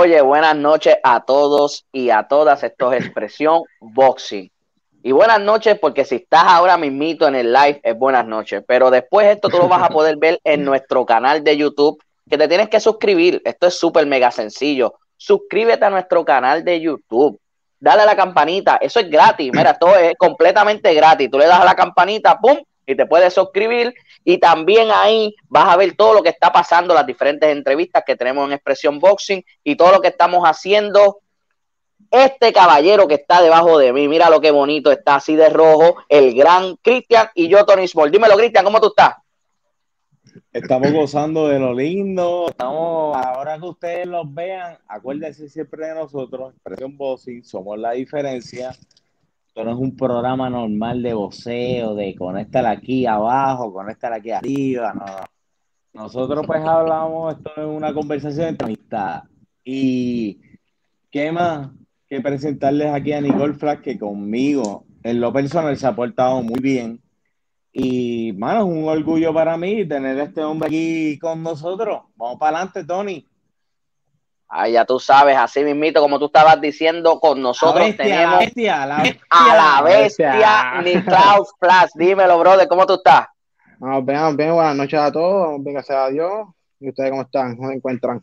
Oye, buenas noches a todos y a todas. Esto es Expresión Boxing. Y buenas noches, porque si estás ahora mismito en el live, es buenas noches. Pero después esto tú lo vas a poder ver en nuestro canal de YouTube, que te tienes que suscribir. Esto es súper mega sencillo. Suscríbete a nuestro canal de YouTube. Dale a la campanita. Eso es gratis. Mira, todo es completamente gratis. Tú le das a la campanita, ¡pum! Y te puedes suscribir. Y también ahí vas a ver todo lo que está pasando, las diferentes entrevistas que tenemos en Expresión Boxing y todo lo que estamos haciendo este caballero que está debajo de mí, mira lo que bonito está así de rojo, el gran Cristian y yo, Tony Small. Dímelo, Cristian, ¿cómo tú estás? Estamos gozando de lo lindo. Estamos, ahora que ustedes los vean, acuérdense siempre de nosotros, Expresión Boxing, somos la diferencia. No es un programa normal de voceo, de conectar aquí abajo, conectar aquí arriba, no. Nosotros pues hablamos, esto es una conversación entre amistad. Y ¿qué más? que presentarles aquí a Nicole Flack, que conmigo, en lo personal, se ha portado muy bien. Y, mano, es un orgullo para mí tener a este hombre aquí con nosotros. Vamos para adelante, Tony. Ah, ya tú sabes, así mismito, como tú estabas diciendo, con nosotros tenemos a la bestia Nicole Flash. Dímelo, brother, ¿cómo tú estás? Vamos bien, bien, buenas noches a todos, bien, gracias a Dios. ¿Y ustedes cómo están? ¿Cómo se encuentran?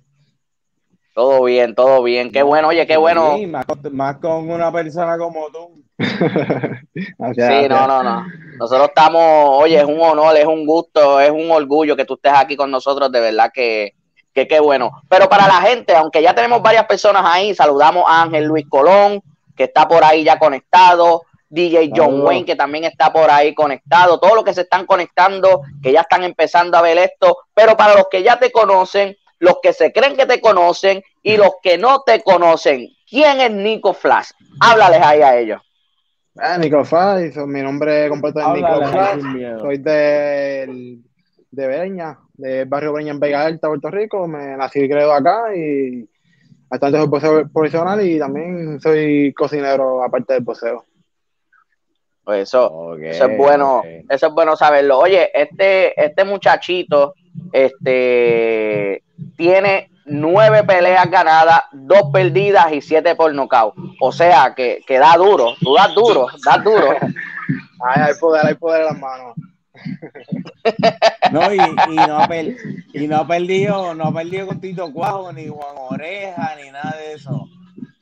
Todo bien, todo bien. Qué bueno, oye, qué bueno. Sí, más, con una persona como tú. sí, no, no, no. Nosotros estamos, oye, es un honor, es un gusto, es un orgullo que tú estés aquí con nosotros, de verdad que, que qué bueno. Pero para la gente, aunque ya tenemos varias personas ahí, saludamos a Ángel Luis Colón, que está por ahí ya conectado, DJ John Wayne, que también está por ahí conectado, todos los que se están conectando, que ya están empezando a ver esto, pero para los que ya te conocen, los que se creen que te conocen y los que no te conocen. ¿Quién es Nico Flash? Háblales ahí a ellos. Ah, Nico Flash, mi nombre completo es Nico Flash. Soy de, de Beña, del barrio Beña en Vega Alta, Puerto Rico. Me nací y creo acá y bastante soy profesional y también soy cocinero aparte del poseo. Pues eso, eso es bueno, eso es bueno saberlo. Oye, este, este muchachito, este tiene nueve peleas ganadas, dos perdidas y siete por nocaut. O sea que, que da duro, tú das duro, das duro. Ay, hay poder, hay poder en las manos. No, y, no ha y no ha perdido, no ha perdido con Tito Cuajo, ni Juan Oreja, ni nada de eso.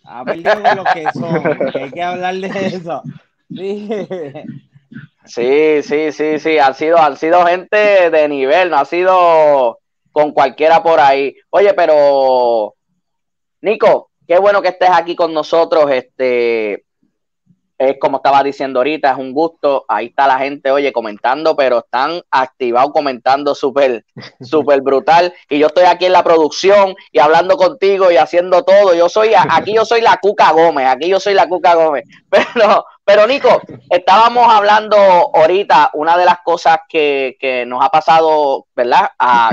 Ha perdido con los que son, hay que hablar de eso. Sí. Sí, sí, sí, sí, sido, han sido gente de nivel, no ha sido con cualquiera por ahí. Oye, pero Nico, qué bueno que estés aquí con nosotros. Este es como estaba diciendo ahorita, es un gusto. Ahí está la gente, oye, comentando, pero están activados comentando súper, súper brutal. Y yo estoy aquí en la producción y hablando contigo y haciendo todo. Yo soy, aquí yo soy la Cuca Gómez, aquí yo soy la Cuca Gómez. Pero, pero Nico, estábamos hablando ahorita, una de las cosas que, que nos ha pasado, ¿verdad?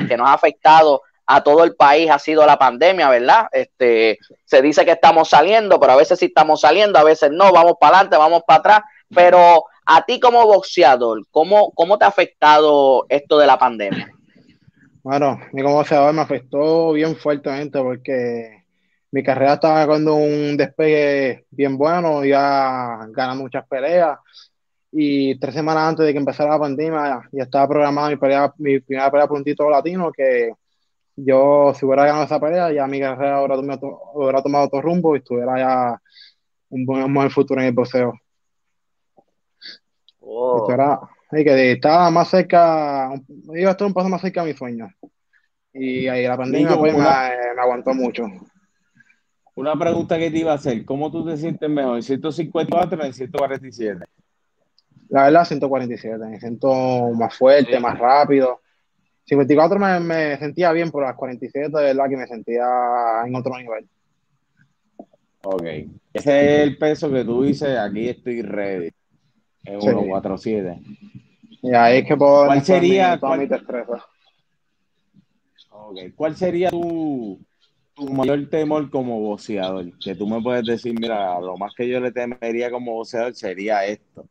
que nos ha afectado a todo el país ha sido la pandemia, ¿verdad? Este, se dice que estamos saliendo, pero a veces sí estamos saliendo, a veces no, vamos para adelante, vamos para atrás, pero a ti como boxeador, ¿cómo, cómo te ha afectado esto de la pandemia? Bueno, mi como boxeador me afectó bien fuertemente porque mi carrera estaba con un despegue bien bueno, ya ganando muchas peleas y tres semanas antes de que empezara la pandemia ya estaba programada mi, mi primera pelea por un título latino que yo si hubiera ganado esa pelea, ya mi carrera hubiera tomado, hubiera tomado otro rumbo y estuviera ya un buen, futuro en el boxeo. Oh. y que estaba más cerca, iba a estar un paso más cerca a mi sueño. Y ahí la pandemia pues, me, aguantó mucho. Una pregunta que te iba a hacer, ¿cómo tú te sientes mejor, en 154 o en 147? La verdad, 147, me siento más fuerte, más rápido 54 me, me, sentía bien, pero las 47 de verdad que me sentía en otro nivel. Ok. Ese es el peso que tú dices, aquí estoy ready. Es 147. Y ahí es que puedo ¿Cuál sería, cuál, okay. ¿Cuál sería tu, tu mayor temor como boxeador? Que tú me puedes decir, mira, lo más que yo le temería como boxeador sería esto.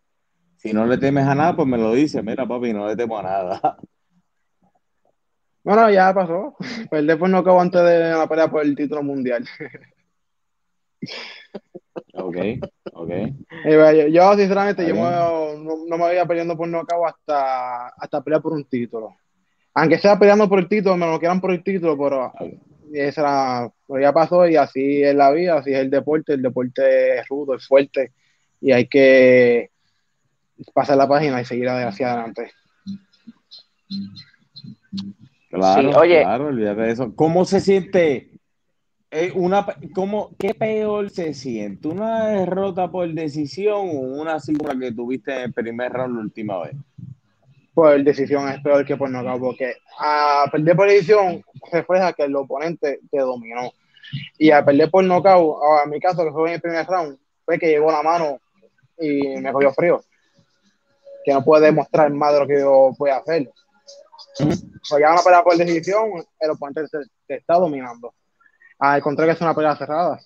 Si no le temes a nada, pues me lo dices, mira papi, no le temo a nada. Bueno, ya pasó. Perder por nocaut antes de la pelea por el título mundial. Ok, ok. Eh, yo, sinceramente, yo no, me veía peleando por nocaut hasta, hasta pelear por un título. Aunque sea peleando por el título, me lo quieran por el título, pero esa era, pues ya pasó y así es la vida, así es el deporte. El deporte es rudo, es fuerte y hay que pasar la página y seguir hacia adelante. Claro, oye. claro, olvídate de eso. ¿Cómo se siente? Eh, una, ¿cómo, ¿Qué peor se siente? ¿Una derrota por decisión o una cifra que tuviste en el primer round la última vez? Por decisión es peor que por nocaut, porque a perder por decisión refleja que el oponente te dominó. Y a perder por nocaut, en mi caso, que fue en el primer round, fue que llegó la mano y me cogió frío. Que no puede demostrar más de lo que yo puedo hacer. Pues ya una pelea por decisión, el oponente te, está dominando. Al contrario es una pelea cerrada.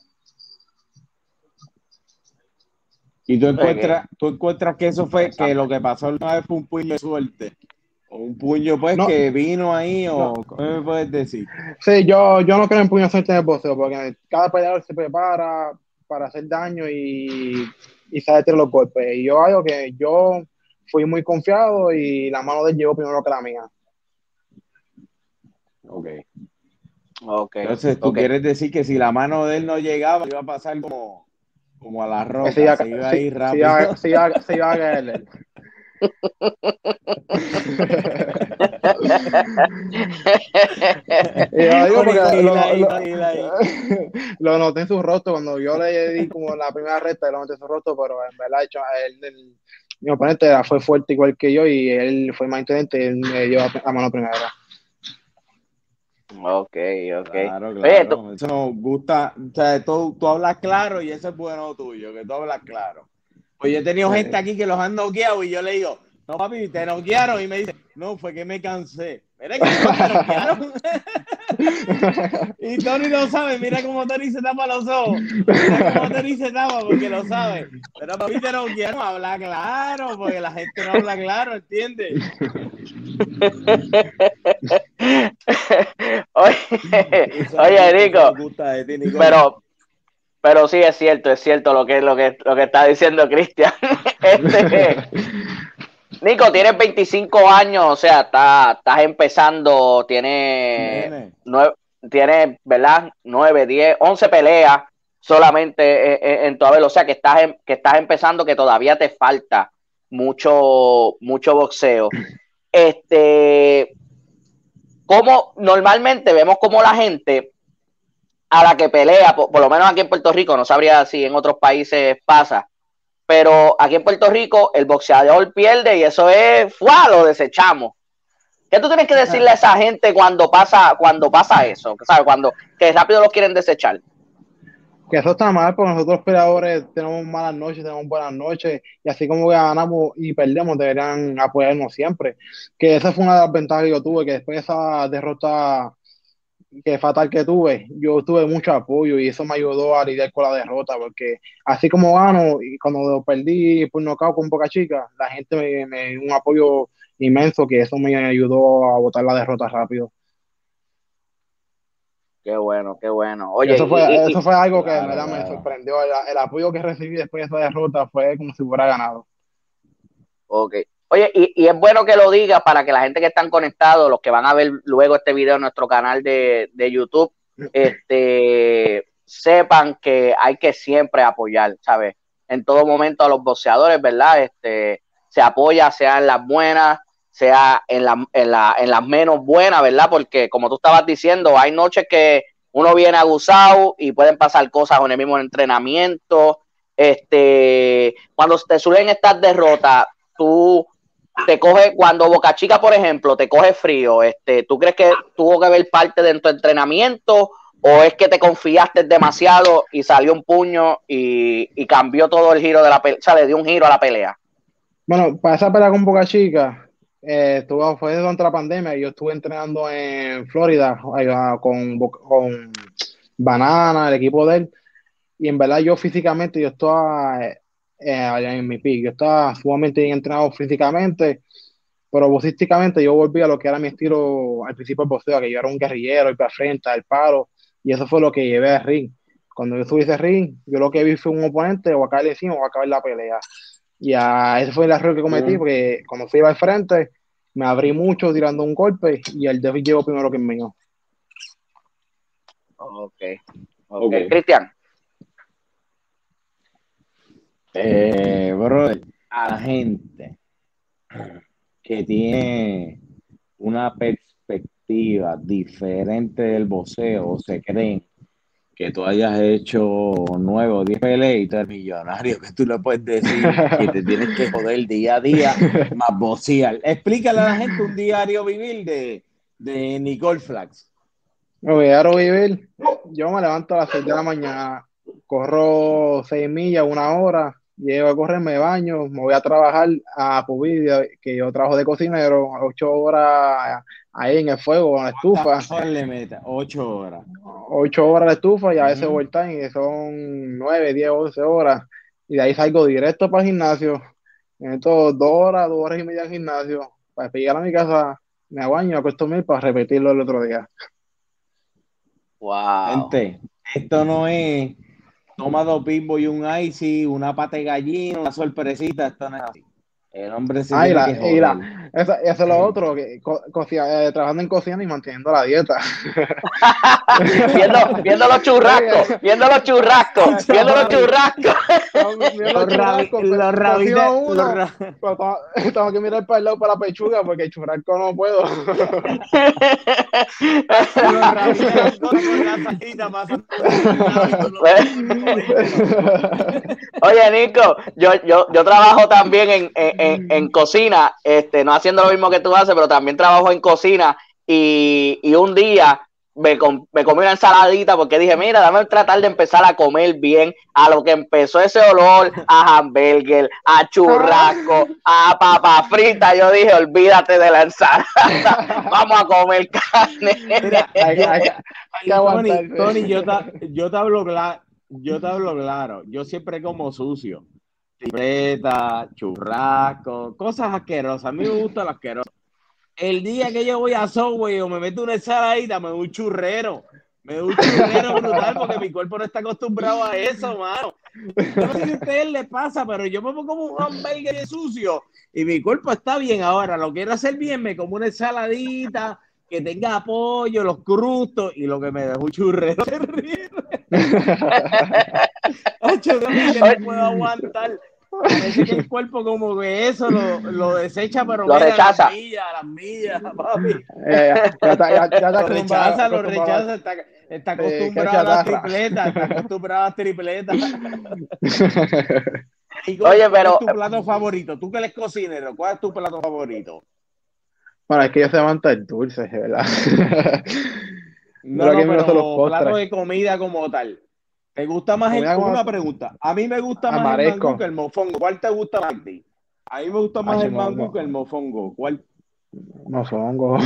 Y tú encuentras, tú encuentras que eso fue que lo que pasó una vez fue un puño de suerte. O un puño pues que vino ahí, o ¿cómo me puedes decir? Sí, yo, yo no creo en puño de suerte en el boxeo, porque cada peleador se prepara para hacer daño y, y sabe tirar los golpes. Y yo algo que yo fui muy confiado y la mano de él llegó primero que la mía. Ok. okay. Entonces, tú quieres decir que si la mano de él no llegaba, iba a pasar como, como a la roca, se iba, a ir rápido. Se iba, se iba, a caer lo, noté en su rostro cuando yo le di como la primera recta, lo noté en su rostro, pero en verdad el, mi oponente fue fuerte igual que yo y él fue más inteligente y él me dio a mano primera. Ok, ok. Claro, claro. Eso nos gusta. O sea, tú, tú, hablas claro y eso es bueno tuyo, que tú hablas claro. Pues yo he tenido gente aquí que los han noqueado y yo le digo, no, papi, te noquearon. Y me dice, no, fue que me cansé. Que y Tony lo sabe. Mira cómo Tony se tapa los ojos. Mira cómo Tony se tapa porque lo sabe. Pero papi, te noquearon. Habla claro, porque la gente no habla claro, ¿entiendes? oye, oye, Nico, pero, pero sí es cierto, es cierto lo que, lo que, lo que está diciendo Cristian. Este, Nico, tienes 25 años, o sea, estás, estás empezando, tienes, nueve, tienes, ¿verdad? 9, 10, 11 peleas solamente en, en tu O sea, que estás, que estás empezando, que todavía te falta mucho, mucho boxeo. Este, como normalmente vemos como la gente a la que pelea, por, lo menos aquí en Puerto Rico, no sabría si en otros países pasa, pero aquí en Puerto Rico el boxeador pierde y eso es, ¡fua! lo desechamos. ¿Qué tú tienes que decirle a esa gente cuando pasa, cuando pasa eso? ¿Sabes? Cuando que rápido lo quieren desechar que eso está mal, porque nosotros peleadores tenemos malas noches, tenemos buenas noches, y así como ganamos y perdemos, deberían apoyarnos siempre. Que esa fue una de las ventajas que yo tuve, que después de esa derrota que fatal que tuve, yo tuve mucho apoyo y eso me ayudó a lidiar con la derrota, porque así como gano y cuando perdí por nocaut con poca chica, la gente me, me dio un apoyo inmenso que eso me ayudó a botar la derrota rápido. Qué bueno, qué bueno. Oye, eso, fue, eso fue algo que verdad me sorprendió. El, apoyo que recibí después de esa derrota fue como si hubiera ganado. Ok. Oye, y, y es bueno que lo digas para que la gente que están conectados, los que van a ver luego este video en nuestro canal de, de YouTube, este, sepan que hay que siempre apoyar, ¿sabes? En todo momento a los boxeadores, ¿verdad? Este, se apoya, sea en las buenas, sea en, la, en, la, en las menos buenas, ¿verdad? Porque como tú estabas diciendo, hay noches que uno viene abusado y pueden pasar cosas en el mismo entrenamiento. Este, cuando te suelen estas derrotas, tú te coge, cuando Boca Chica, por ejemplo, te coge frío, este, ¿tú crees que tuvo que ver parte de tu entrenamiento o es que te confiaste demasiado y salió un puño y, cambió todo el giro de la pelea, o sea, le dio un giro a la pelea? Bueno, para esa pelea con Boca Chica, eh, fue durante la pandemia, yo estuve entrenando en Florida con, con Banana, el equipo de él, y en verdad yo físicamente, yo estaba eh, en mi pick, yo estaba sumamente bien entrenado físicamente, pero vocísticamente yo volví a lo que era mi estilo al principio del boxeo, que yo era un guerrillero, ir para frente, al palo, y eso fue lo que llevé al ring. Cuando yo subí ese ring, yo lo que vi fue un oponente o a caer encima o a acabar la pelea. Y a, ese fue el error que cometí, porque cuando fui al frente, me abrí mucho tirando un golpe y el David llegó primero que el mío. Ok. okay. Cristian. Eh, a la gente que tiene una perspectiva diferente del boxeo, se creen que tú hayas hecho nueve o diez peleas y tú eres millonario, que tú le puedes decir que te tienes que joder día a día más boxear. Explícale a la gente un diario vivir de, de Nicole Flax. Un diario vivir, yo me levanto a las seis de la mañana, corro seis millas, una hora, llego a correr, me baño, me voy a trabajar a Pubidia, que yo trabajo de cocinero, ocho horas ahí en el fuego, en la estufa. le meta? Ocho horas. Ocho horas de estufa y a veces time, que son nueve, diez, once horas. Y de ahí salgo directo para el gimnasio. En estos dos horas, dos horas y media en gimnasio. Para llegar a mi casa, me baño, acuesto mil para repetirlo el otro día. Wow. Gente, esto no es toma dos pimbos y un icy, una pata de gallina, una sorpresita, esto no es así. El hombre se ah, y la, eso, es lo otro, que eh, trabajando en cocina y manteniendo la dieta. viendo, viendo los churrascos, viendo los churrascos, viendo los churrascos. los rabitos. Tengo que mirar para el lado para la pechuga porque el churrasco no puedo. Oye, Nico, yo, yo, yo trabajo también en, en en, cocina, este, no haciendo lo mismo que tú haces, pero también trabajo en cocina y, un día me, me, comí una ensaladita porque dije, mira, dame tratar de empezar a comer bien, a lo que empezó ese olor a hamburger, a churrasco, a papa frita, yo dije, olvídate de la ensalada, vamos a comer carne. Tony, yo, yo te hablo claro, yo te hablo claro, yo siempre como sucio churrasco, cosas asquerosas. A mí me gusta lo asqueroso. El día que yo voy a Subway o me meto una ensaladita, me doy un churrero. Me doy un churrero brutal porque mi cuerpo no está acostumbrado a eso, mano. No sé si a ustedes les pasa, pero yo me pongo como un hamburger sucio y mi cuerpo está bien ahora. Lo quiero hacer bien, me como una ensaladita que tenga apoyo, los crustos y lo que me dejo un churrero terrible. no puedo aguantar. Parece que el cuerpo como que eso lo, lo desecha, pero lo rechaza. las millas, las millas, papi. Eh, ya, ya, ya, lo rechaza, lo rechaza, está, está acostumbrado a las tripletas, está acostumbrado a las tripletas. Oye, pero... ¿Cuál es tu plato favorito? Tú que eres cocinero, ¿cuál es tu plato favorito? Bueno, es que yo se levanta el dulce, ¿verdad? no, no, pero plato de comida como tal. ¿Te gusta más el una pregunta? A mí me gusta más el mango que el mofongo. ¿Cuál te gusta más? A mí me gusta más el mango que el mofongo. ¿Cuál? Mofongo.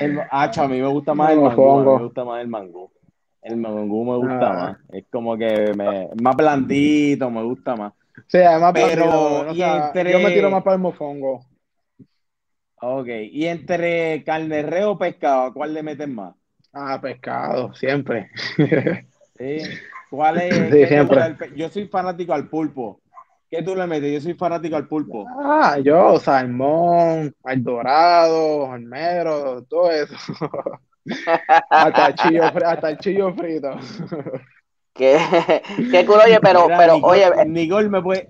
El, a mí me gusta más el, mango. Me gusta más el mango. El mango me gusta ah. más. Es como que me, más blandito, me gusta más. Sí, además, pero yo me tiro más para el mofongo. Ok, y entre carne o pescado, ¿cuál le meten más? Ah, pescado, siempre. Sí. ¿Cuál es? Sí, siempre. Yo soy fanático al pulpo. ¿Qué tú le metes? Yo soy fanático al pulpo. Ah, yo, salmón, al dorado, al negro, todo eso. hasta, el chillo, hasta el chillo frito. qué, qué cool, oye, pero, pero, oye. Nicole me puede.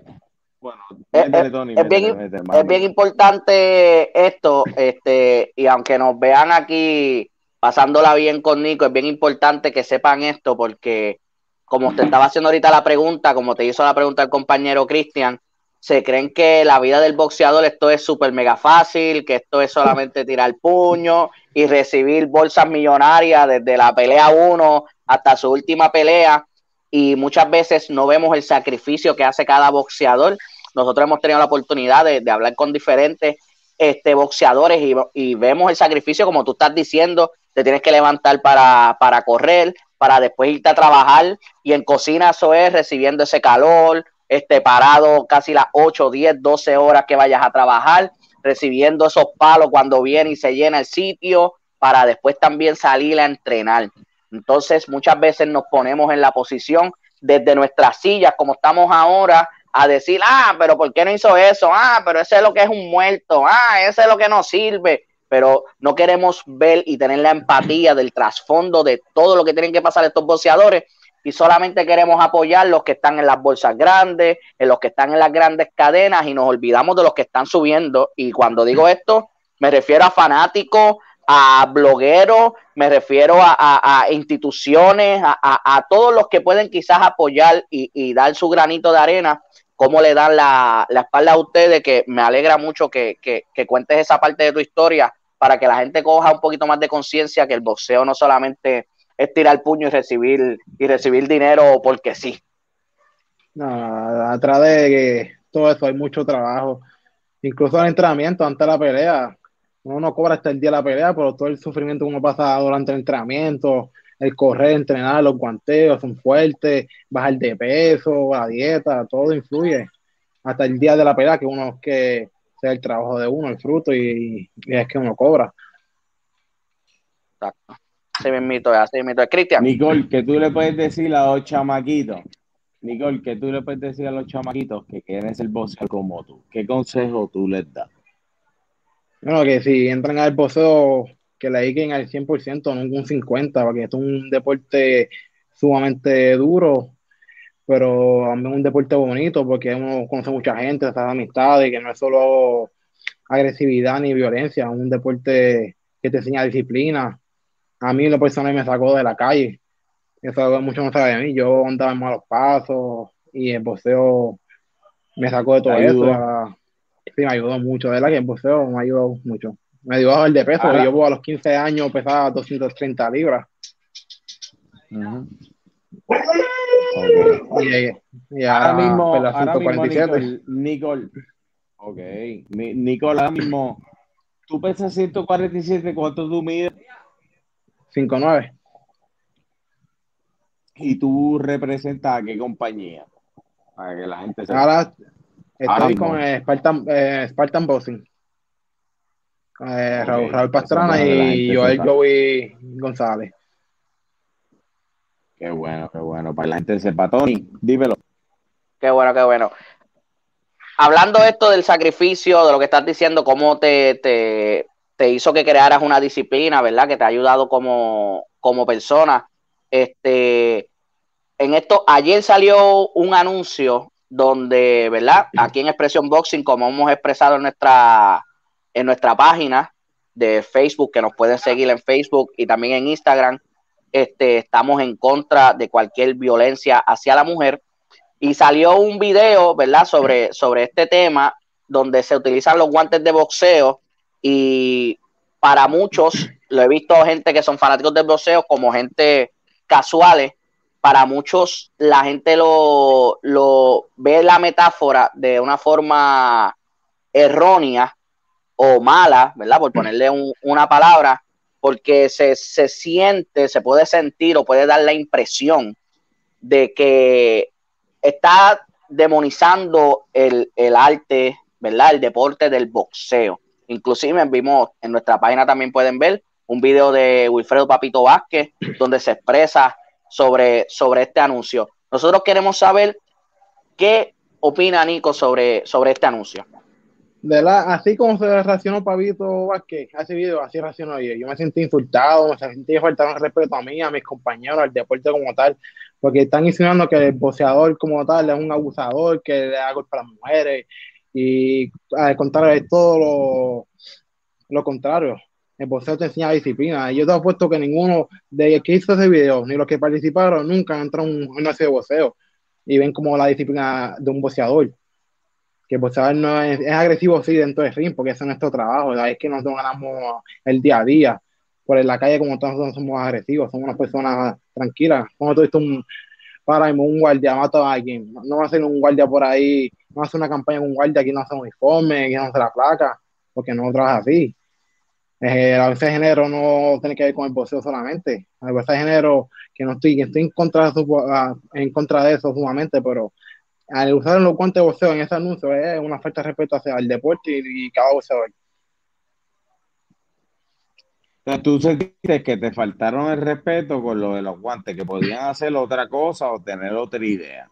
Bueno, es, es, bien, es bien importante esto, este, y aunque nos vean aquí pasándola bien con Nico, es bien importante que sepan esto porque como usted estaba haciendo ahorita la pregunta, como te hizo la pregunta el compañero Cristian, se creen que la vida del boxeador esto es súper mega fácil, que esto es solamente tirar puño y recibir bolsas millonarias desde la pelea 1 hasta su última pelea y muchas veces no vemos el sacrificio que hace cada boxeador. Nosotros hemos tenido la oportunidad de, hablar con diferentes este, boxeadores y, y, vemos el sacrificio, como tú estás diciendo, te tienes que levantar para, para correr, para después irte a trabajar y en cocina eso es recibiendo ese calor, este parado casi las 8, 10, 12 horas que vayas a trabajar, recibiendo esos palos cuando viene y se llena el sitio, para después también salir a entrenar. Entonces, muchas veces nos ponemos en la posición desde nuestras sillas, como estamos ahora, a decir, ah, pero ¿por qué no hizo eso? Ah, pero ese es lo que es un muerto, ah, ese es lo que no sirve. Pero no queremos ver y tener la empatía del trasfondo de todo lo que tienen que pasar estos boxeadores y solamente queremos apoyar los que están en las bolsas grandes, en los que están en las grandes cadenas y nos olvidamos de los que están subiendo. Y cuando digo esto, me refiero a fanáticos, a blogueros, me refiero a, instituciones, a, todos los que pueden quizás apoyar y dar su granito de arena cómo le dan la, espalda a ustedes, que me alegra mucho que, cuentes esa parte de tu historia para que la gente coja un poquito más de conciencia que el boxeo no solamente es tirar puño y recibir, y recibir dinero porque sí. No, atrás de todo eso hay mucho trabajo. Incluso el entrenamiento antes de la pelea. Uno no cobra hasta el día de la pelea, pero todo el sufrimiento que uno pasa durante el entrenamiento, el correr, entrenar, los guanteos son fuertes, bajar de peso, la dieta, todo influye. Hasta el día de la pelea, que uno que sea el trabajo de uno, el fruto, y, es que uno cobra. Exacto. Así mismito así mismito es. Cristian. Nicole, que tú le puedes decir a los chamaquitos, Nicole, que tú le puedes decir a los chamaquitos que quieren ser boxeador como tú. ¿Qué consejo tú les das? Bueno, que si entran al boxeo que le dediquen al 100%, no un 50%, porque esto es un deporte sumamente duro, pero también un deporte bonito, porque uno conoce mucha gente, está amistades, que no es solo agresividad ni violencia, es un deporte que te enseña disciplina. A mí lo personal me sacó de la calle, eso mucho no sabe de mí, yo andaba en malos pasos y el boxeo me sacó de todo eso. Sí, me ayudó mucho, de verdad que el boxeo me ayudó mucho me dio bajar de peso. Yo a los 15 años pesaba 230 libras. y, ahora, mismo, ahora mismo Nicole, Nicole, ok, Nicole, ahora mismo, tú pesas 147, ¿cuánto tú mides? 5'9". ¿Y tú representas a qué compañía? Para que la gente sepa. Ahora estoy con Spartan, eh, Spartan Boxing. Eh, Raúl, Pastrana y Joel Joey González. Qué bueno, qué bueno. Para la gente de sepa, Tony, dímelo. Qué bueno, qué bueno. Hablando esto del sacrificio, de lo que estás diciendo, cómo te, te, hizo que crearas una disciplina, ¿verdad? Que te ha ayudado como, como persona. Este, en esto, ayer salió un anuncio donde, ¿verdad? Aquí en Expresión Boxing, como hemos expresado en nuestra en nuestra página de Facebook, que nos pueden seguir en Facebook y también en Instagram. Este, estamos en contra de cualquier violencia hacia la mujer. Y salió un video, ¿verdad?, sobre, sobre este tema, donde se utilizan los guantes de boxeo. Y para muchos, lo he visto gente que son fanáticos del boxeo como gente casuales. Para muchos, la gente lo, lo ve la metáfora de una forma errónea o mala, ¿verdad? Por ponerle una palabra, porque se, siente, se puede sentir o puede dar la impresión de que está demonizando el, arte, ¿verdad? El deporte del boxeo. Inclusive vimos en nuestra página también pueden ver un video de Wilfredo Papito Vázquez donde se expresa sobre, sobre este anuncio. Nosotros queremos saber qué opina Nico sobre, sobre este anuncio de la, así como se reaccionó Pavito Vázquez a ese video, así reaccionó yo. Yo me sentí insultado, me sentí faltaron respeto a mí, a mis compañeros, al deporte como tal, porque están insinuando que el boxeador como tal es un abusador, que le da golpe a las mujeres, y al contrario, es todo lo, lo contrario. El boxeo te enseña disciplina. Y yo te apuesto que ninguno de que hizo ese video, ni los que participaron, nunca entrado en un gimnasio de boxeo y ven como la disciplina de un boxeador que pues no es, es, agresivo sí dentro del ring, porque ese es nuestro trabajo, es que nosotros ganamos el día a día, por en la calle como todos nosotros somos agresivos, somos unas personas tranquilas, como tú dices un, para un guardia mata a alguien, no va a ser un guardia por ahí, no hacer una campaña con un guardia que no hace uniforme, que no hace la placa, porque no trabaja así. Eh, la violencia de género no tiene que ver con el boxeo solamente. La violencia de género, que no estoy, que estoy en contra de eso, en contra de eso sumamente, pero al usar los guantes de boxeo en ese anuncio es una falta de respeto hacia el deporte y, cada boxeador. tú sentiste que te faltaron el respeto con lo de los guantes, que podían hacer otra cosa o tener otra idea.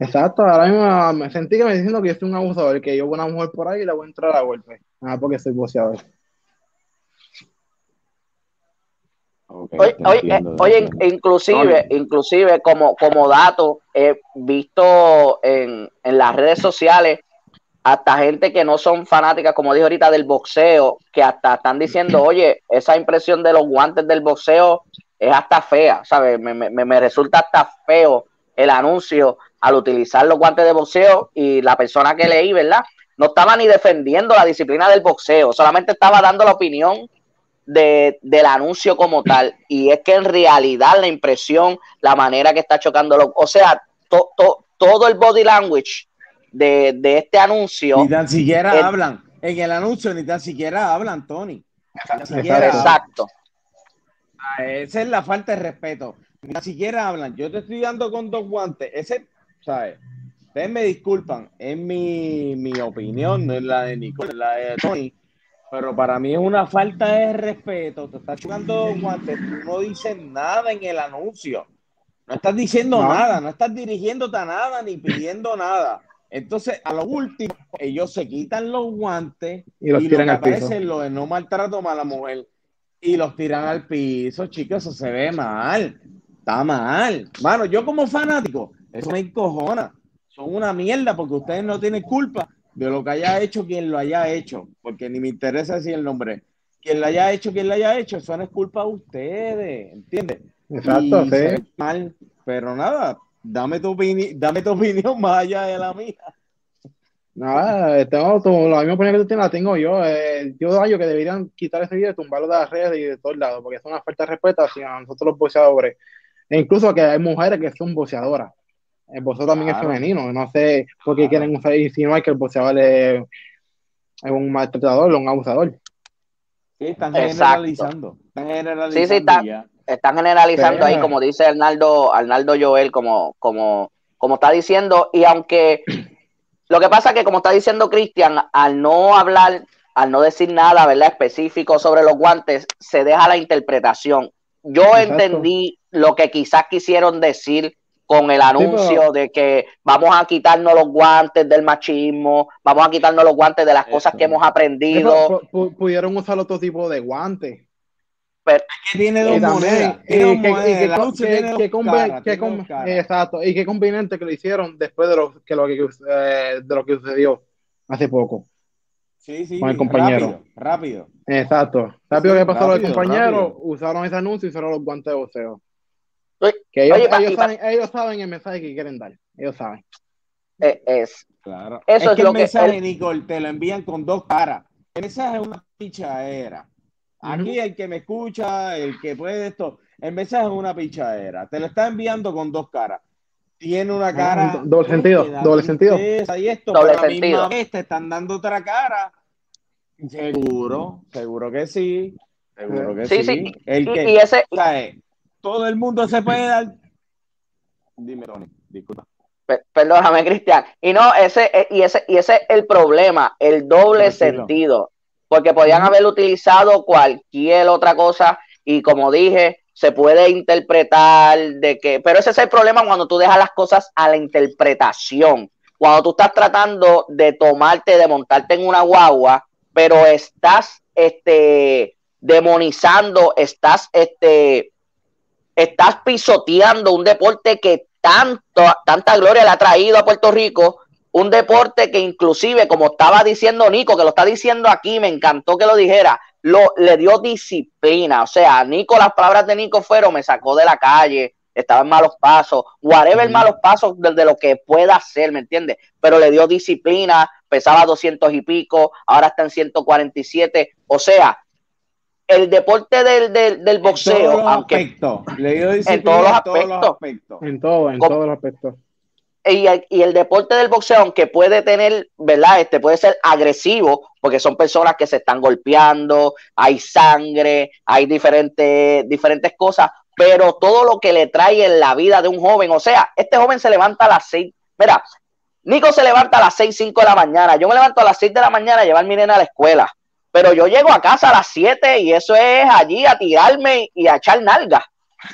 Exacto, ahora mismo me sentí que me diciendo que yo soy un abusador, que yo voy a una mujer por ahí y le voy a entrar a golpe. Nada porque soy boxeador. Oye, inclusive, inclusive como, como dato, he visto en, en, las redes sociales hasta gente que no son fanáticas, como dijo ahorita, del boxeo, que hasta están diciendo, oye, esa impresión de los guantes del boxeo es hasta fea, ¿sabes? Me, me, me resulta hasta feo el anuncio al utilizar los guantes de boxeo y la persona que leí, ¿verdad? No estaba ni defendiendo la disciplina del boxeo, solamente estaba dando la opinión de, del anuncio como tal. Y es que en realidad la impresión, la manera que está chocando, lo, o sea, todo el body language de, este anuncio. Ni tan siquiera hablan. En el anuncio ni tan siquiera hablan, Tony. Exacto. Esa es la falta de respeto. Ni siquiera hablan. Yo te estoy dando con dos guantes. Ese, ¿sabes? Ustedes me disculpan, es mi, mi opinión, no es la de Nicole, es la de Tony. Pero para mí es una falta de respeto. Te estás chocando guantes, tú no dices nada en el anuncio. No estás diciendo nada, no estás dirigiéndote a nada ni pidiendo nada. Entonces, a lo último, ellos se quitan los guantes y los tiran al piso. Lo de no maltrato a la mujer y los tiran al piso, chicos, eso se ve mal. Está mal. Mano, yo como fanático, eso me encojona. Son una mierda porque ustedes no tienen culpa de lo que haya hecho quien lo haya hecho, porque ni me interesa decir el nombre. Quien lo haya hecho, quien lo haya hecho, eso no es culpa de ustedes, ¿entiendes? Exacto, sí. Mal, pero nada, dame tu, dame tu opinión más allá de la mía. Nada, tengo tu, la misma opinión que tú tienes, la tengo yo. Eh, yo daño que deberían quitar ese video, tumbarlo de las redes y de todos lados, porque es una falta de respeto hacia nosotros los boxeadores. E incluso que hay mujeres que son boxeadoras. El boxeo también es femenino. No sé por qué quieren insinuar que el boxeador es, un maltratador o un abusador. Sí, están generalizando. Están generalizando. Sí, sí, están generalizando ahí, como dice Arnaldo, Arnaldo Joel, como, como, como está diciendo. Y aunque lo que pasa es que, como está diciendo Cristian, al no hablar, al no decir nada, ¿verdad? Específico sobre los guantes, se deja la interpretación. Yo entendí lo que quizás quisieron decir con el anuncio de que vamos a quitarnos los guantes del machismo, vamos a quitarnos los guantes de las cosas que hemos aprendido. pudieron usar otro tipo de guantes. Pero, que tiene dos monedas. Exacto. Y qué conveniente que lo hicieron después de lo que, lo que, eh, de lo que sucedió hace poco. Sí, sí, con el compañero. Rápido. Exacto. Rápido que pasó lo del compañero, usaron ese anuncio y usaron los guantes de boxeo. Que ellos, saben, ellos, saben, el mensaje que quieren dar. Ellos saben. Eh, es. Claro. Eso es, que lo el mensaje, Nicole, te lo envían con dos caras. El mensaje es una pichadera. Aquí el que me escucha, el que puede esto, el mensaje es una pichadera. Te lo está enviando con dos caras. Tiene una cara. doble sentido, doble sentido. Y esto, doble pero sentido. vez te están dando otra cara. Seguro, seguro que sí. Seguro que sí. sí. El que, y ese, todo el mundo se puede dar. Dime, Tony, disculpa. Perdóname, Cristian. Y no, ese, eh, y ese, y ese es el problema, el doble sentido. Porque podían haber utilizado cualquier otra cosa, y como dije, se puede interpretar de que, pero ese es el problema cuando tú dejas las cosas a la interpretación. Cuando tú estás tratando de tomarte, de montarte en una guagua, pero estás este demonizando, estás este estás pisoteando un deporte que tanto, tanta gloria le ha traído a Puerto Rico, un deporte que inclusive, como estaba diciendo Nico, que lo está diciendo aquí, me encantó que lo dijera, lo, le dio disciplina. O sea, Nico, las palabras de Nico fueron, me sacó de la calle, estaba en malos pasos, whatever malos pasos de, lo que pueda hacer, ¿me entiendes? Pero le dio disciplina, pesaba 200 y pico, ahora está en 147. O sea, el deporte del, del, del boxeo, en aunque en todos los aspectos, en todo, en todos los aspectos. Y el, y el, deporte del boxeo, aunque puede tener, ¿verdad? Este puede ser agresivo, porque son personas que se están golpeando, hay sangre, hay diferentes, diferentes cosas, pero todo lo que le trae en la vida de un joven, o sea, este joven se levanta a las seis, mira, Nico se levanta a las 6, 5 de la mañana. Yo me levanto a las 6 de la mañana a llevar mi nena a la escuela. Pero yo llego a casa a las 7 y eso es allí a tirarme y a echar nalgas.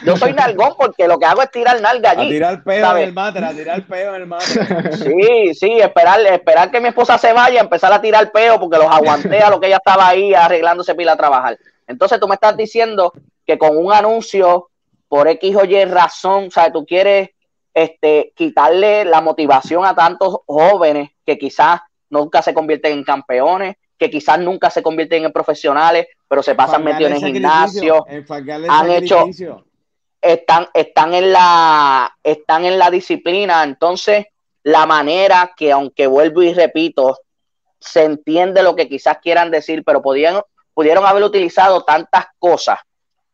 Yo soy nalgón porque lo que hago es tirar nalga allí. A tirar peo en el matre, a tirar peo en el matre. Sí, sí, esperar, esperar que mi esposa se vaya, empezar a tirar peo porque los aguanté a lo que ella estaba ahí arreglándose pila a trabajar. Entonces tú me estás diciendo que con un anuncio por X o Y razón, o sea, tú quieres este, quitarle la motivación a tantos jóvenes que quizás nunca se convierten en campeones, que quizás nunca se convierten en profesionales, pero se pasan metidos en el gimnasio, han hecho, están, están, en la, están en la disciplina. Entonces, la manera que, aunque vuelvo y repito, se entiende lo que quizás quieran decir, pero podían, pudieron haber utilizado tantas cosas.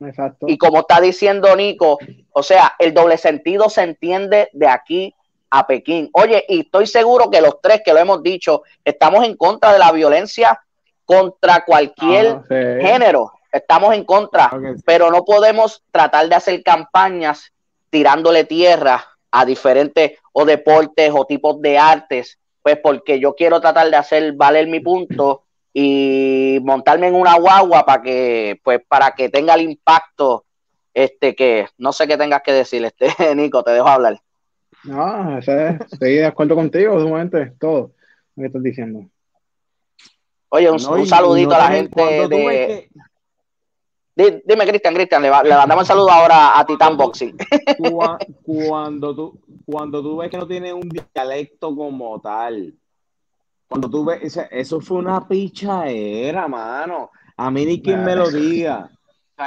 Exacto. Y como está diciendo Nico, o sea, el doble sentido se entiende de aquí a Pekín. Oye, y estoy seguro que los tres que lo hemos dicho, estamos en contra de la violencia contra cualquier ah, género estamos en contra, pero no podemos tratar de hacer campañas tirándole tierra a diferentes o deportes o tipos de artes, pues porque yo quiero tratar de hacer valer mi punto y montarme en una guagua para que, pues, para que tenga el impacto, este, que no sé qué tengas que decir, este, Nico, te dejo hablar. No, estoy de acuerdo contigo, sumamente, todo lo que estás diciendo. Oye, un, saludito a la gente de... Dime, Cristian, Cristian, le, mandamos un saludo ahora a Titan Boxing. Cuando tú, cuando tú ves que no tiene un dialecto como tal, cuando tú ves, eso fue una pichaera, mano. A mí ni quien me lo diga.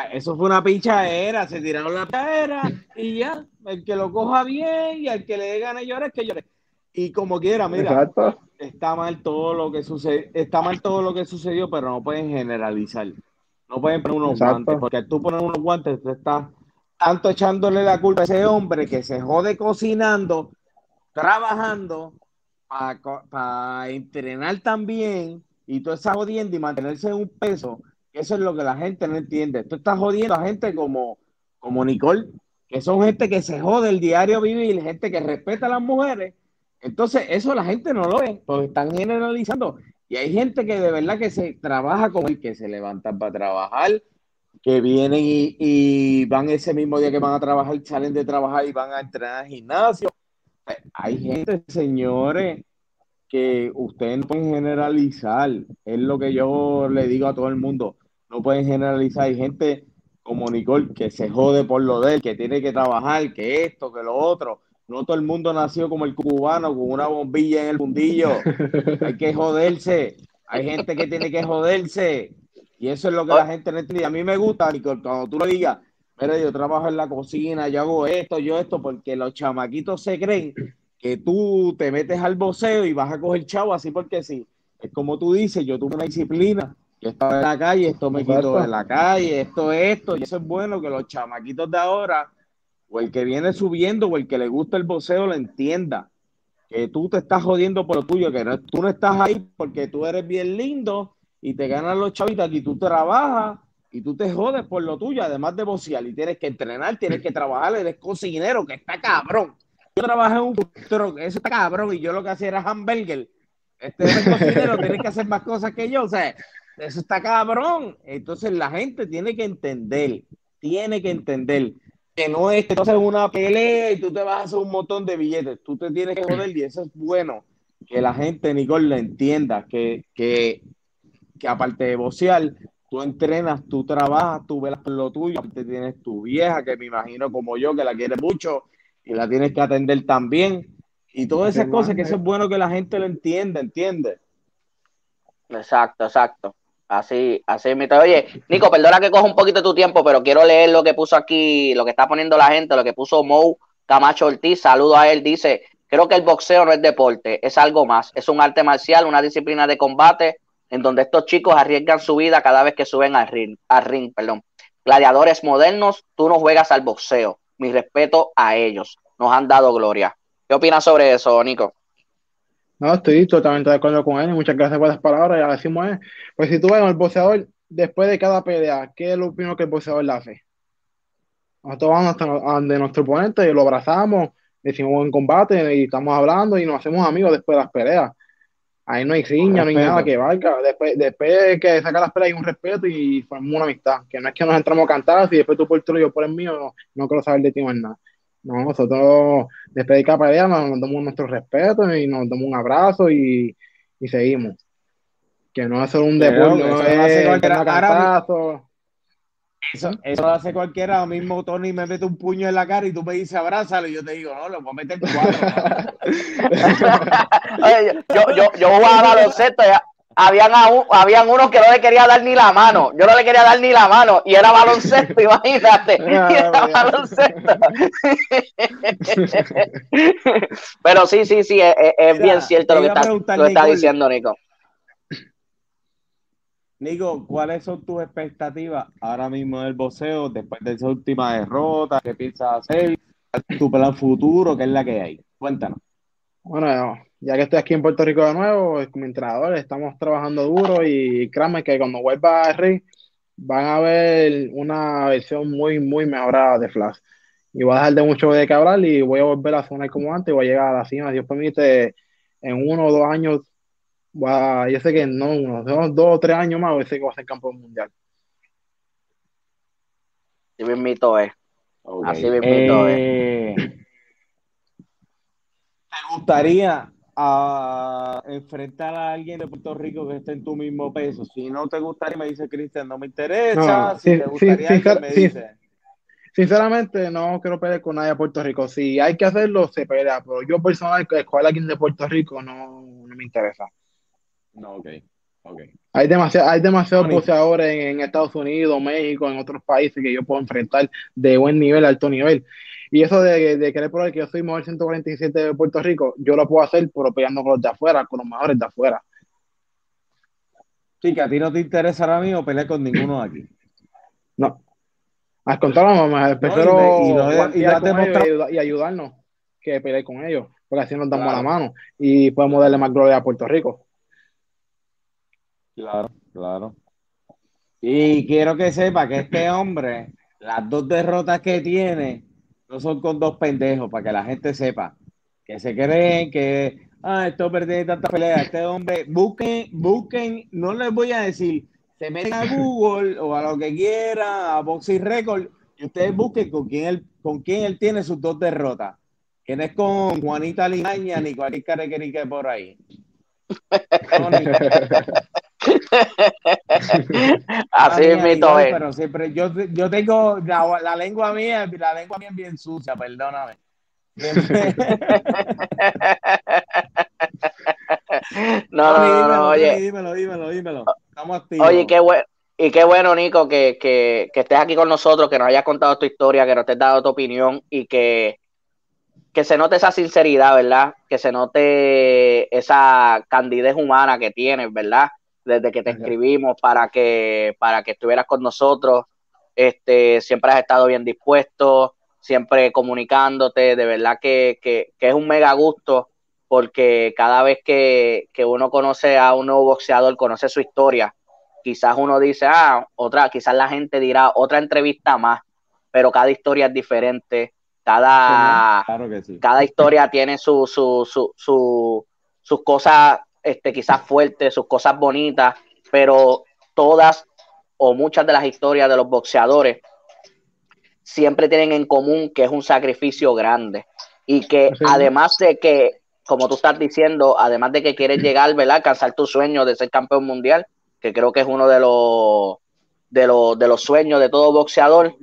Eso fue una pichaera, se tiraron la pichaera y ya, el que lo coja bien y el que le dé ganas llorar, que llore. Y como quiera, mira, está mal todo lo que sucede, está mal todo lo que sucedió, pero no pueden generalizar. No pueden poner unos guantes, porque tú pones unos guantes, tú estás tanto echándole la culpa a ese hombre que se jode cocinando, trabajando, para entrenar también, y tú estás jodiendo y mantenerse en un peso, eso es lo que la gente no entiende. Tú estás jodiendo a gente como, como Nicole, que son gente que se jode el diario vivir, gente que respeta a las mujeres. Entonces, eso la gente no lo ve, porque están generalizando. Y hay gente que de verdad que se trabaja con el que se levantan para trabajar, que vienen y, van ese mismo día que van a trabajar, salen de trabajar y van a entrenar al gimnasio. Hay gente, señores, que ustedes no pueden generalizar. Es lo que yo le digo a todo el mundo. No pueden generalizar. Hay gente como Nicole que se jode por lo de él, que tiene que trabajar, que esto, que lo otro. No todo el mundo nació como el cubano, con una bombilla en el fundillo. Hay que joderse. Hay gente que tiene que joderse. Y eso es lo que la gente no. A mí me gusta, cuando tú lo digas, mira, yo trabajo en la cocina, yo hago esto, yo esto, porque los chamaquitos se creen que tú te metes al boceo y vas a coger chavo así porque sí. Es como tú dices, yo tuve una disciplina, estaba en la calle, esto me quito de la calle, esto, esto, y eso es bueno que los chamaquitos de ahora o el que viene subiendo o el que le gusta el boxeo lo entienda. Que tú te estás jodiendo por lo tuyo, que tú no estás ahí porque tú eres bien lindo y te ganan los chavitos y tú trabajas y tú te jodes por lo tuyo, además de boxear y tienes que entrenar, tienes que trabajar, eres cocinero, que está cabrón. Yo trabajé en un truck, eso está cabrón y yo lo que hacía era hamburger. Este es cocinero, tienes que hacer más cosas que yo, o sea, eso está cabrón. Entonces la gente tiene que entender, tiene que entender que no es que tú haces una pelea y tú te vas a hacer un montón de billetes, tú te tienes que joder y eso es bueno, que la gente, Nicole, le entienda, que, que, que aparte de bocear, tú entrenas, tú trabajas, tú velas por lo tuyo, aparte tienes tu vieja, que me imagino como yo, que la quiere mucho y la tienes que atender también, y todas esas cosas, que eso es bueno que la gente lo entienda, ¿entiendes? Exacto, exacto. Así, así me Oye, Nico, perdona que coja un poquito de tu tiempo, pero quiero leer lo que puso aquí, lo que está poniendo la gente, lo que puso Mo Camacho Ortiz. Saludo a él. Dice: Creo que el boxeo no es deporte, es algo más. Es un arte marcial, una disciplina de combate en donde estos chicos arriesgan su vida cada vez que suben al ring. Al ring perdón. Gladiadores modernos, tú no juegas al boxeo. Mi respeto a ellos. Nos han dado gloria. ¿Qué opinas sobre eso, Nico? No, estoy totalmente de acuerdo con él. Muchas gracias por las palabras. Ya decimos, eh. pues si tú ves al boxeador, después de cada pelea, ¿qué es lo primero que el boxeador le hace? Nosotros vamos a donde nuestro oponente y lo abrazamos hicimos buen combate y estamos hablando y nos hacemos amigos después de las peleas. Ahí no hay riña, no hay nada que valga. Después, después que saca las peleas hay un respeto y formamos una amistad. Que no es que nos entramos a cantar y después tú por el y yo por el mío, no, no quiero saber de ti más nada. No, nosotros después de cada pelea nos, nos damos nuestro respeto y nos damos un abrazo y, y seguimos. Que no es solo un deporte, no, es un cantazo. Eso, eso lo hace cualquiera. Lo mismo Tony me mete un puño en la cara y tú me dices abrázalo y yo te digo, no, lo voy a meter cuatro. Oye, yo, yo, yo jugaba a baloncesto y habían, habían unos que no le quería dar ni la mano. Yo no le quería dar ni la mano y era baloncesto, imagínate. era baloncesto. Pero sí, sí, sí, es, es bien cierto lo que, está, lo que está diciendo Nico. Nico, ¿cuáles son tus expectativas ahora mismo del boxeo después de esa última derrota? ¿Qué piensas hacer? ¿Tu plan futuro? ¿Qué es la que hay? Cuéntanos. Bueno, ya que estoy aquí en Puerto Rico de nuevo, como entrenador, estamos trabajando duro y créanme que cuando vuelva a ring van a ver una versión muy, muy mejorada de Flash. Y voy a dejar de mucho de cabral y voy a volver a sonar como antes y voy a llegar a la cima, Dios permite, en uno o dos años va, yo sé que no, unos dos, o tres años más, yo sé que va a ser campeón mundial. Así mismito es. Así mismito eh, es. ¿Te gustaría a enfrentar a alguien de Puerto Rico que esté en tu mismo peso? Si no te gustaría, me dice Cristian, no me interesa. si te gustaría, me dice. Sinceramente, no quiero pelear con nadie de Puerto Rico. Si hay que hacerlo, se pelea. Pero yo personalmente, escoger a alguien de Puerto Rico no, no me interesa. No, ok. okay. Hay, demasiado, hay demasiados boxeadores en, Estados Unidos, México, en otros países que yo puedo enfrentar de buen nivel, alto nivel. Y eso de, de querer probar que yo soy mejor 147 de Puerto Rico, yo lo puedo hacer, pero peleando con los de afuera, con los mejores de afuera. Sí, que a ti no te interesa ahora mismo pelear con ninguno de aquí. No. Al contrario, mamá, prefiero y, y, ayudarnos que pelear con ellos, porque así nos damos la mano y podemos darle más gloria a Puerto Rico. Claro, claro. Y quiero que sepa que este hombre, las dos derrotas que tiene, no son con dos pendejos, para que la gente sepa. Que se creen que, ah, esto perdió tanta pelea. Este hombre, busquen, busquen, no les voy a decir, se meten a Google o a lo que quiera, a Boxing Record, y ustedes busquen con quién él, con quién él tiene sus dos derrotas. Que no es con Juanita Limaña ni cualquier carequerique por ahí. Así es mi Pero siempre, yo, yo tengo la, la, lengua mía, la lengua mía es bien sucia, perdóname. no, no, no, oye. Dímelo, dímelo, dímelo. Estamos activos. Oye, qué bueno. Y qué bueno, Nico, que, que, que, estés aquí con nosotros, que nos hayas contado tu historia, que nos estés dado tu opinión y que, que se note esa sinceridad, ¿verdad? Que se note esa candidez humana que tienes, ¿verdad? Desde que te escribimos para que, para que estuvieras con nosotros. Este, siempre has estado bien dispuesto, siempre comunicándote, de verdad que, que, es un mega gusto porque cada vez que, que, uno conoce a un nuevo boxeador, conoce su historia, quizás uno dice, ah, otra, quizás la gente dirá otra entrevista más, pero cada historia es diferente, cada, cada historia tiene su, su, su, su, sus cosas este, quizás fuertes, sus cosas bonitas, pero todas o muchas de las historias de los boxeadores siempre tienen en común que es un sacrificio grande y que además de que, como tú estás diciendo, además de que quieres llegar, ¿verdad? Alcanzar tu sueño de ser campeón mundial, que creo que es uno de los, de los, de los sueños de todo boxeador,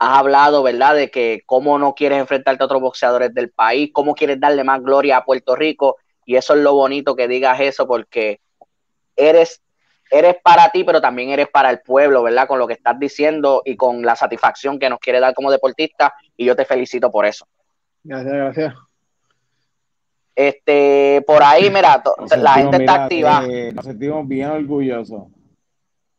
has hablado, ¿verdad? De que cómo no quieres enfrentarte a otros boxeadores del país, cómo quieres darle más gloria a Puerto Rico y eso es lo bonito que digas eso porque eres, eres para ti, pero también eres para el pueblo, ¿verdad? Con lo que estás diciendo y con la satisfacción que nos quiere dar como deportista y yo te felicito por eso. Gracias, gracias. Este, por ahí, mira, la gente está activa. Eh, nos sentimos bien orgullosos.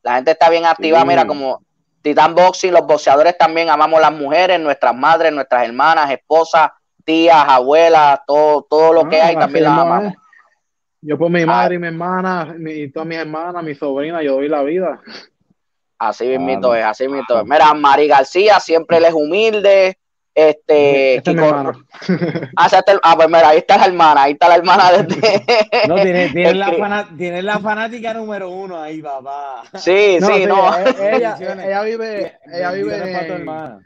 La gente está bien activa, mira, como Titan Boxing, los boxeadores también amamos las mujeres, nuestras madres, nuestras hermanas, esposas, tías, abuelas, todo, todo lo que hay también las amamos. Yo por mi madre y mi hermana, y todas mis hermanas, mi sobrina, yo doy la vida. Así mismo es, así mismo es. Mira, Mari García siempre él es humilde, Este, Esta es mi Kiko- hermana. Ah, ah, pues mira, ahí está la hermana, ahí está la hermana de No, tienes tiene la, tiene la fanática número uno ahí, papá. Sí, No, sí, sí, no. e- Ella, ella vive, ella vive Bendiciones para tu en, hermana.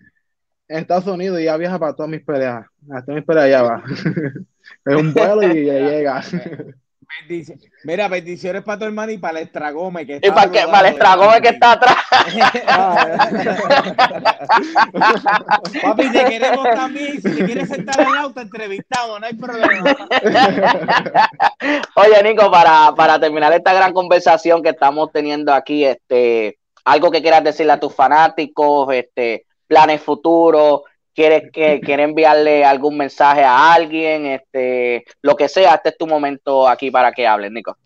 En Estados Unidos y ella viaja para todas mis peleas. A todas mis peleas ya va. Es un vuelo y ya llega. Mira, bendiciones para tu hermana y para el Estragome. Que Y está para, que, para el estragón que está atrás. Papi, te queremos también. Si te quieres sentar al lado, te entrevistamos, no hay problema. Oye, Nico, para, para terminar esta gran conversación que estamos teniendo aquí, este, algo que quieras decirle a tus fanáticos, este, planes futuros, quieres que quieres enviarle algún mensaje a alguien, este, lo que sea, este es tu momento aquí para que hables, Nico.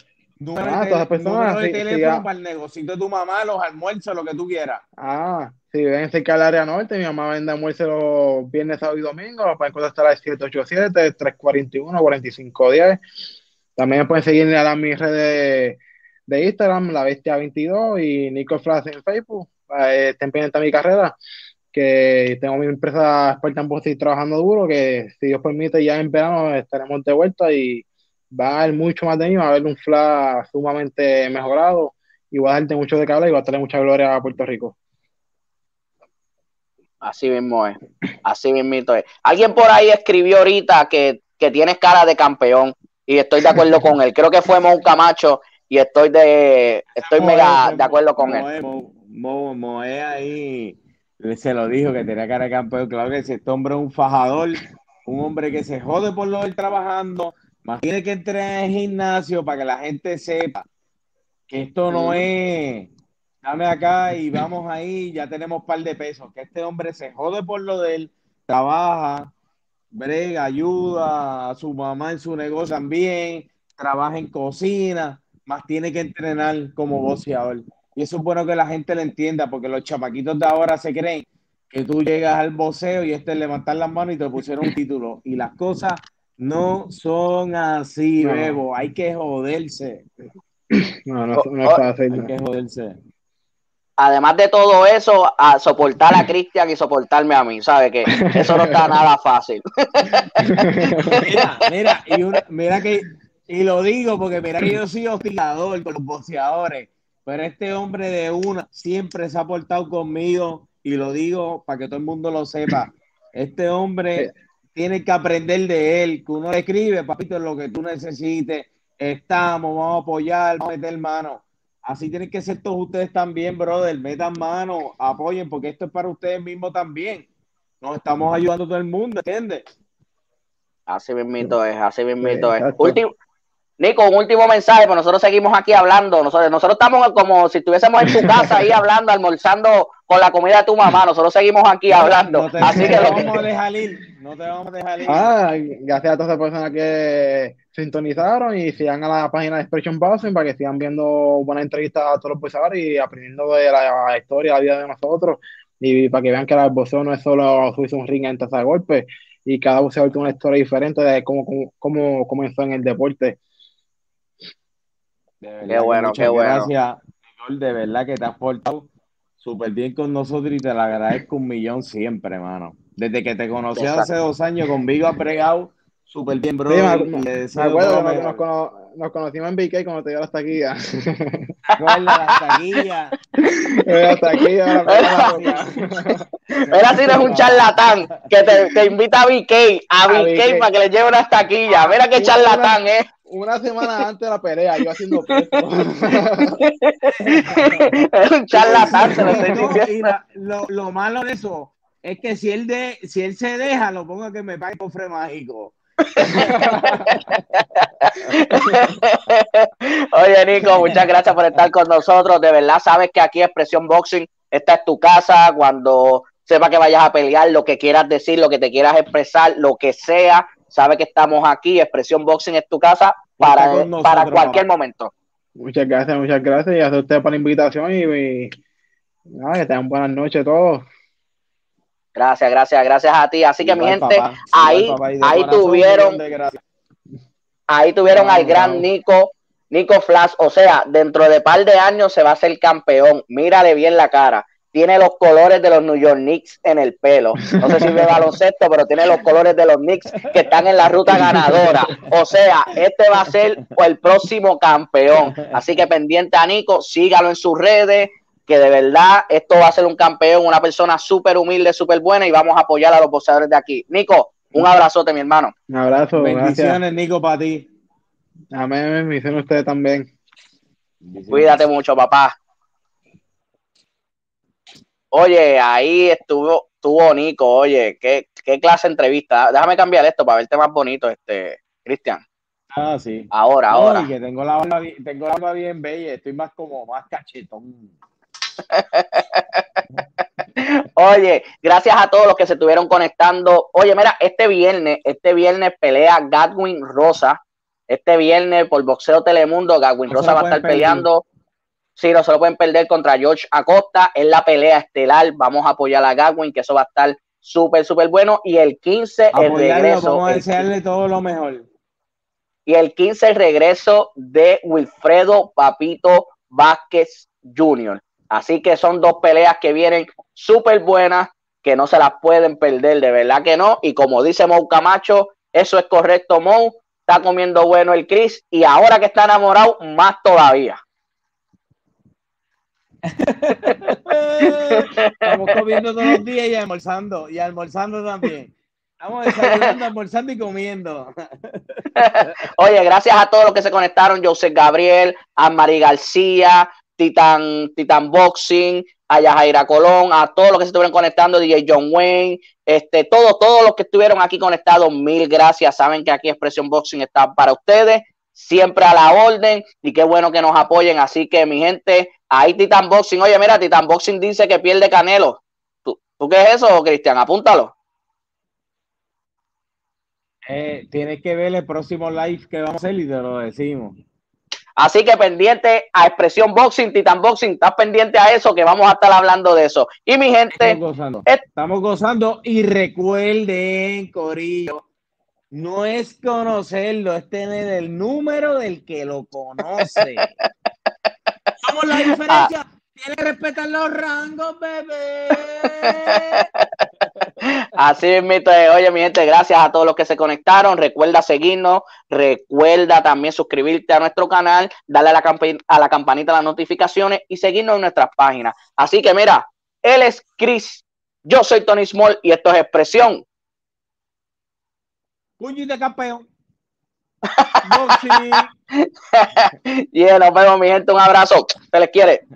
Número, Ah, de, todas las tele- personas, número de sí, teléfono sí, ah. para el negocito de tu mamá, los almuerzos, lo que tú quieras. Ah, si ven cerca del área norte, mi mamá vende almuerzo los viernes, sábado y domingo. Lo pueden contactar al 787-341-4510. También pueden seguir a las mis redes de Instagram, La Bestia 22 y Nico Flash en Facebook. Eh, estén pendientes de mi carrera, que tengo mi empresa boxeo y trabajando duro, que si Dios permite ya en verano estaremos de vuelta y va a haber mucho más de mí, va a haber un Flash sumamente mejorado y va a darte mucho de hablar y va a traer mucha gloria a Puerto Rico. Así mismo es, así mismito es. Alguien por ahí escribió ahorita que, que tienes cara de campeón y estoy de acuerdo con él. Creo que fue Mon Camacho y estoy de estoy mega de acuerdo con él. Moe, Mo- Mo- Moe ahí se lo dijo que tenía cara de campeón. Claro que si este hombre es un fajador, un hombre que se jode por lo de él trabajando, más tiene que entrar en el gimnasio para que la gente sepa que esto no es dame acá y vamos ahí, ya tenemos par de pesos. Que este hombre se jode por lo de él, trabaja, brega, ayuda a su mamá en su negocio también, trabaja en cocina, más tiene que entrenar como boxeador. Y eso es bueno que la gente lo entienda, porque los chamaquitos de ahora se creen que tú llegas al boxeo y este es levantar las manos y te pusieron un título. Y las cosas no son así, No. Bebo. Hay que joderse. No, no, no es fácil. Hay que joderse. Además de todo eso, a soportar a Cristian y soportarme a mí, ¿sabes? Que eso no está nada fácil. Mira, mira, y una- mira que, y lo digo porque mira que yo soy hostigador con los boxeadores, pero este hombre de una siempre se ha portado conmigo y lo digo para que todo el mundo lo sepa. Este hombre tiene que aprender de él, que uno le escribe, papito, lo que tú necesites, estamos, vamos a apoyar, vamos a meter mano. Así tienen que ser todos ustedes también, brother. Metan mano, apoyen, porque esto es para ustedes mismos también. Nos estamos ayudando todo el mundo, ¿entiendes? Así mismito es, así mismito es. Último, Nico, un último mensaje, pues nosotros seguimos aquí hablando. Nosotros, nosotros estamos como si estuviésemos en tu casa ahí hablando, almorzando con la comida de tu mamá. Nosotros seguimos aquí hablando. No te, Así no que te lo vamos a dejar ir. No te vamos a dejar ir. Ah, gracias a todas las personas que sintonizaron y sigan a la página de Expression Boxing para que sigan viendo buenas entrevistas a todos los boxeadores y aprendiendo de la historia, la vida de nosotros y para que vean que el boxeo no es solo subirse un ring en a golpes y cada boxeador tiene una historia diferente de cómo, cómo, cómo comenzó en el deporte. De verdad Qué bueno, muchas qué bueno. Gracias, Nicole, de verdad que te has portado súper bien con nosotros y te lo agradezco un millón siempre, hermano. Desde que te conocí Exacto. hace dos años, conmigo has bregado súper bien, bro. Sí, me, acuerdo nos, nos mejor. cono- nos conocimos en BK cuando te dio las taquillas. Recuerda las taquillas. las taquillas, la Mira si no es un charlatán que te, te invita a BK, a A BK BK. para que le lleve unas taquillas. Mira qué charlatán, ¿eh? Una semana antes de la pelea, yo haciendo peso. Es un charlatán, se lo estoy diciendo. lo, lo malo de eso es que si él, de, si él se deja, lo pongo a que me pague cofre mágico. Oye, Nico, muchas gracias por estar con nosotros. De verdad, sabes que aquí Expresión Boxing, esta es tu casa. Cuando sepa que vayas a pelear, lo que quieras decir, lo que te quieras expresar, lo que sea, sabe que estamos aquí. Expresión Boxing es tu casa para, nosotros, para cualquier momento. Muchas gracias, muchas gracias. Y a ustedes por la invitación y, y nada, que tengan buenas noches todos. Gracias, gracias, gracias a ti. Así que, mi gente, papá, ahí, ahí tuvieron, ahí tuvieron al gran. Nico, Nico Flash. O sea, dentro de par de años se va a ser campeón. Mírale bien la cara. Tiene los colores de los New York Knicks en el pelo. No sé si ve baloncesto, pero tiene los colores de los Knicks que están en la ruta ganadora. O sea, este va a ser el próximo campeón. Así que pendiente a Nico, sígalo en sus redes, que de verdad esto va a ser un campeón, una persona súper humilde, súper buena y vamos a apoyar a los boxeadores de aquí. Nico, un abrazote, mi hermano. Un abrazo. Bendiciones, Nico, para ti. Amén, bendiciones ustedes también. Cuídate mucho, papá. Oye, ahí estuvo, estuvo Nico, oye, qué, qué clase de entrevista. Déjame cambiar esto para verte más bonito, este, Cristian. Ah, sí. Ahora, ahora. que tengo la barba, tengo la barba bien bella, estoy más como más cachetón. Oye, gracias a todos los que se estuvieron conectando. Oye, mira, este viernes, este viernes pelea Gadwin Rosa. Este viernes por Boxeo Telemundo, Gadwin Rosa va a estar peleando. Sí, no se lo pueden perder contra George Acosta. Es la pelea estelar. Vamos a apoyar a Gadwin, que eso va a estar súper, súper bueno. Y el 15, el regreso. Vamos a desearle todo lo mejor. Y el 15, el regreso de Wilfredo Papito Vázquez Jr. Así que son dos peleas que vienen súper buenas, que no se las pueden perder, de verdad que no. Y como dice Mou Camacho, eso es correcto, Mou. Está comiendo bueno el Chris y ahora que está enamorado, más todavía. Estamos comiendo todos los días y almorzando, y almorzando también. Estamos desayunando, almorzando y comiendo. Oye, gracias a todos los que se conectaron, José Gabriel, a Mari García, Titan, Titan Boxing, a Yajaira Colón, a todos los que se estuvieron conectando, DJ John Wayne, este, todos, todos los que estuvieron aquí conectados, mil gracias. Saben que aquí Expresión Boxing está para ustedes, siempre a la orden, y qué bueno que nos apoyen. Así que, mi gente, ahí Titan Boxing. Oye, mira, Titan Boxing dice que pierde Canelo. ¿Tú, ¿tú qué es eso, Cristian? Apúntalo. Eh, tienes que ver el próximo live que vamos a hacer y te lo decimos. Así que pendiente a Expresión Boxing, Titan Boxing, estás pendiente a eso que vamos a estar hablando de eso. Y mi gente, estamos gozando, estamos gozando y recuerden, Corillo, no es conocerlo, es tener el número del que lo conoce. Somos la diferencia. Ah. Tiene que respetar los rangos, bebé. Así es, oye, mi gente, gracias a todos los que se conectaron. Recuerda seguirnos, recuerda también suscribirte a nuestro canal, darle a la, a la campanita las notificaciones y seguirnos en nuestras páginas. Así que mira, él es Chris, yo soy Tony Small y esto es Expresión. Puño de campeón. y nos vemos, mi gente. Un abrazo. Se les quiere.